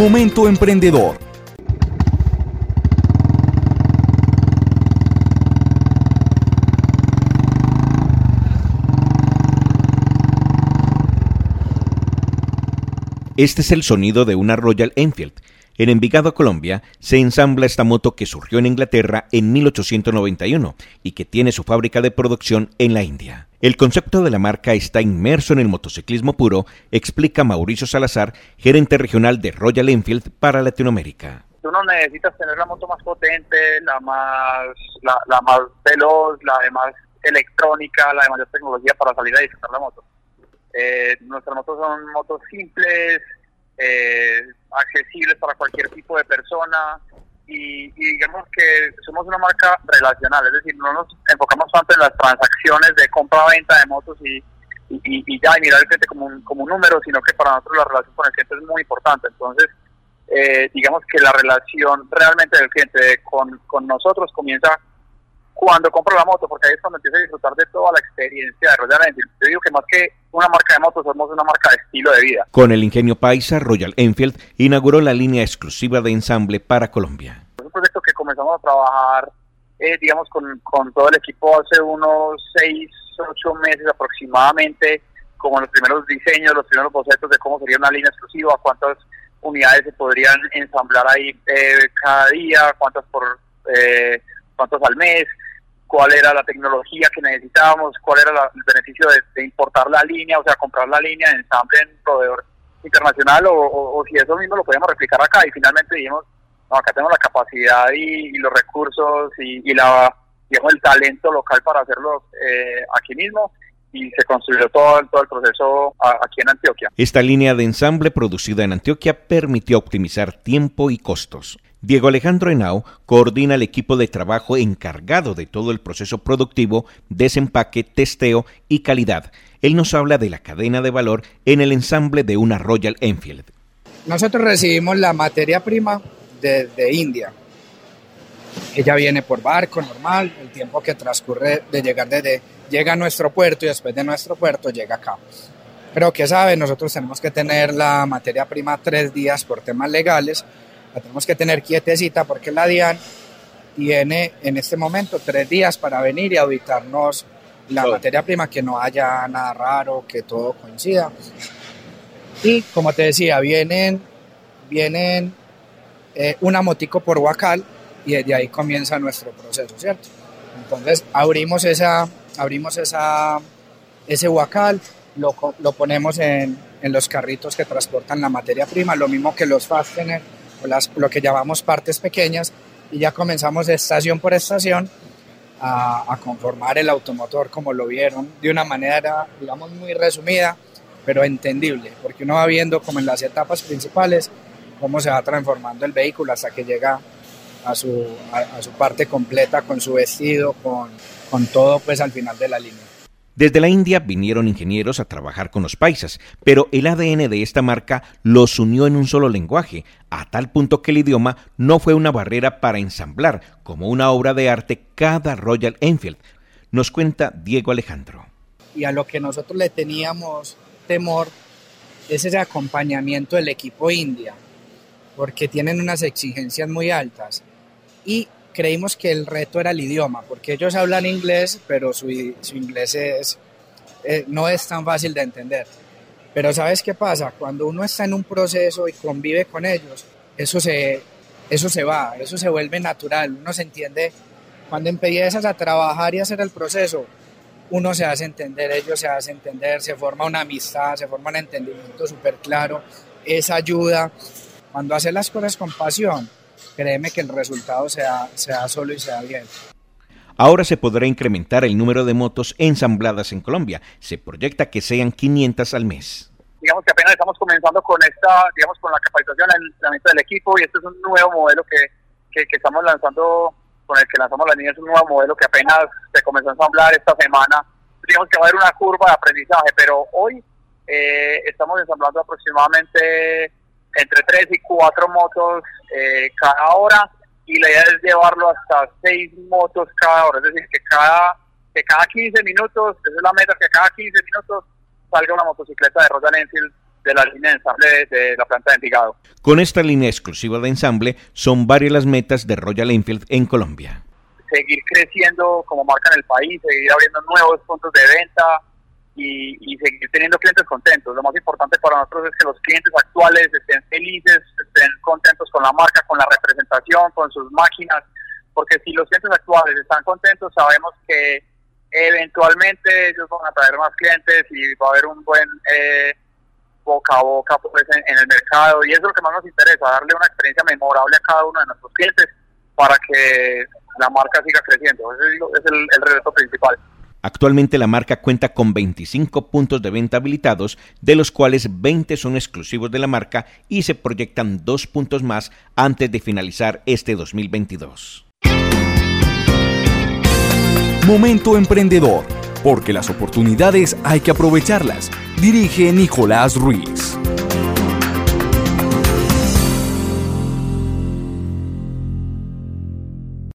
Momento Emprendedor. Este es el sonido de una Royal Enfield. En Envigado, Colombia, se ensambla esta moto que surgió en Inglaterra en 1891 y que tiene su fábrica de producción en la India. El concepto de la marca está inmerso en el motociclismo puro, explica Mauricio Salazar, gerente regional de Royal Enfield para Latinoamérica. Tú no necesitas tener la moto más potente, la más, la, más veloz, la de más electrónica, la de mayor tecnología para salir a disfrutar la moto. Eh, nuestras motos son motos simples, eh, accesibles para cualquier tipo de persona y, digamos que somos una marca relacional, es decir, no nos enfocamos tanto en las transacciones de compra-venta de motos y, y, ya, y mirar el cliente como un, como un número, sino que para nosotros la relación con el cliente es muy importante. Entonces, eh, digamos que la relación realmente del cliente con, con nosotros comienza cuando compro la moto, porque ahí es cuando empiezo a disfrutar de toda la experiencia de Royal. Yo digo que más que una marca de motos, somos una marca de estilo de vida. Con el ingenio paisa, Royal Enfield inauguró la línea exclusiva de ensamble para Colombia. Es un proyecto que comenzamos a trabajar, eh, digamos, con, con todo el equipo hace unos seis, ocho meses aproximadamente, como los primeros diseños, los primeros bocetos de cómo sería una línea exclusiva, cuántas unidades se podrían ensamblar ahí eh, cada día, cuántas por... Eh, cuántos al mes, cuál era la tecnología que necesitábamos, cuál era el beneficio de, importar la línea, o sea, comprar la línea en ensamble en proveedor internacional o, si eso mismo lo podíamos replicar acá y finalmente dijimos, no, acá tenemos la capacidad y, los recursos y, la, digamos, el talento local para hacerlo eh, aquí mismo y se construyó todo, todo el proceso aquí en Antioquia. Esta línea de ensamble producida en Antioquia permitió optimizar tiempo y costos. Diego Alejandro Henao coordina el equipo de trabajo encargado de todo el proceso productivo, desempaque, testeo y calidad. Él nos habla de la cadena de valor en el ensamble de una Royal Enfield. Nosotros recibimos la materia prima desde India. Ella viene por barco normal, el tiempo que transcurre de llegar desde llega a nuestro puerto y después de nuestro puerto llega acá. Pero que sabe, nosotros tenemos que tener la materia prima tres días por temas legales la tenemos que tener quietecita porque la DIAN tiene en este momento tres días para venir y auditarnos la materia prima, que no haya nada raro, que todo coincida. Y como te decía, vienen, vienen eh, una motico por Huacal y desde ahí comienza nuestro proceso, ¿cierto? Entonces abrimos, esa, abrimos esa, ese Huacal, lo, lo ponemos en, en, los carritos que transportan la materia prima, lo mismo que los fasteners las, lo que llamamos partes pequeñas, y ya comenzamos estación por estación a, a, conformar el automotor como lo vieron, de una manera, digamos, muy resumida, pero entendible, porque uno va viendo como en las etapas principales cómo se va transformando el vehículo hasta que llega a su, a su parte completa con su vestido, con, con todo pues al final de la línea. Desde la India vinieron ingenieros a trabajar con los paisas, pero el ADN de esta marca los unió en un solo lenguaje, a tal punto que el idioma no fue una barrera para ensamblar como una obra de arte cada Royal Enfield, nos cuenta Diego Alejandro. Y a lo que nosotros le teníamos temor es ese acompañamiento del equipo India, porque tienen unas exigencias muy altas. Y creímos que el reto era el idioma, porque ellos hablan inglés, pero su, inglés es, eh, no es tan fácil de entender. Pero ¿sabes qué pasa? Cuando uno está en un proceso y convive con ellos, eso se, eso se va, eso se vuelve natural, uno se entiende. Cuando empiezas a trabajar y hacer el proceso, uno se hace entender, ellos se hacen entender, se forma una amistad, se forma un entendimiento súper claro, esa ayuda. Cuando haces las cosas con pasión, créeme que el resultado sea, sea solo y sea bien. Ahora se podrá incrementar el número de motos ensambladas en Colombia. Se proyecta que sean 500 al mes. Digamos que apenas estamos comenzando con esta, digamos, con la capacitación, el entrenamiento del equipo y este es un nuevo modelo que, que, estamos lanzando, con el que lanzamos la línea, es un nuevo modelo que apenas se comenzó a ensamblar esta semana. Digamos que va a haber una curva de aprendizaje, pero hoy eh, estamos ensamblando aproximadamente entre 3 y 4 motos eh, cada hora y la idea es llevarlo hasta 6 motos cada hora, es decir, que cada, que cada 15 minutos, esa es la meta, que cada 15 minutos salga una motocicleta de Royal Enfield de la línea de ensamble de, la planta de Envigado. Con esta línea exclusiva de ensamble, son varias las metas de Royal Enfield en Colombia. Seguir creciendo como marca en el país, seguir abriendo nuevos puntos de venta y, seguir teniendo clientes contentos. Lo más importante para nosotros es que los clientes actuales estén felices, estén contentos con la marca, con la representación, con sus máquinas, porque si los clientes actuales están contentos, sabemos que eventualmente ellos van a traer más clientes y va a haber un buen... Eh, boca a boca pues, en, el mercado y eso es lo que más nos interesa, darle una experiencia memorable a cada uno de nuestros clientes para que la marca siga creciendo. Ese es el reto principal. Actualmente la marca cuenta con 25 puntos de venta habilitados, de los cuales 20 son exclusivos de la marca y se proyectan dos puntos más antes de finalizar este 2022. Momento emprendedor, porque las oportunidades hay que aprovecharlas dirige Nicolás Ruiz.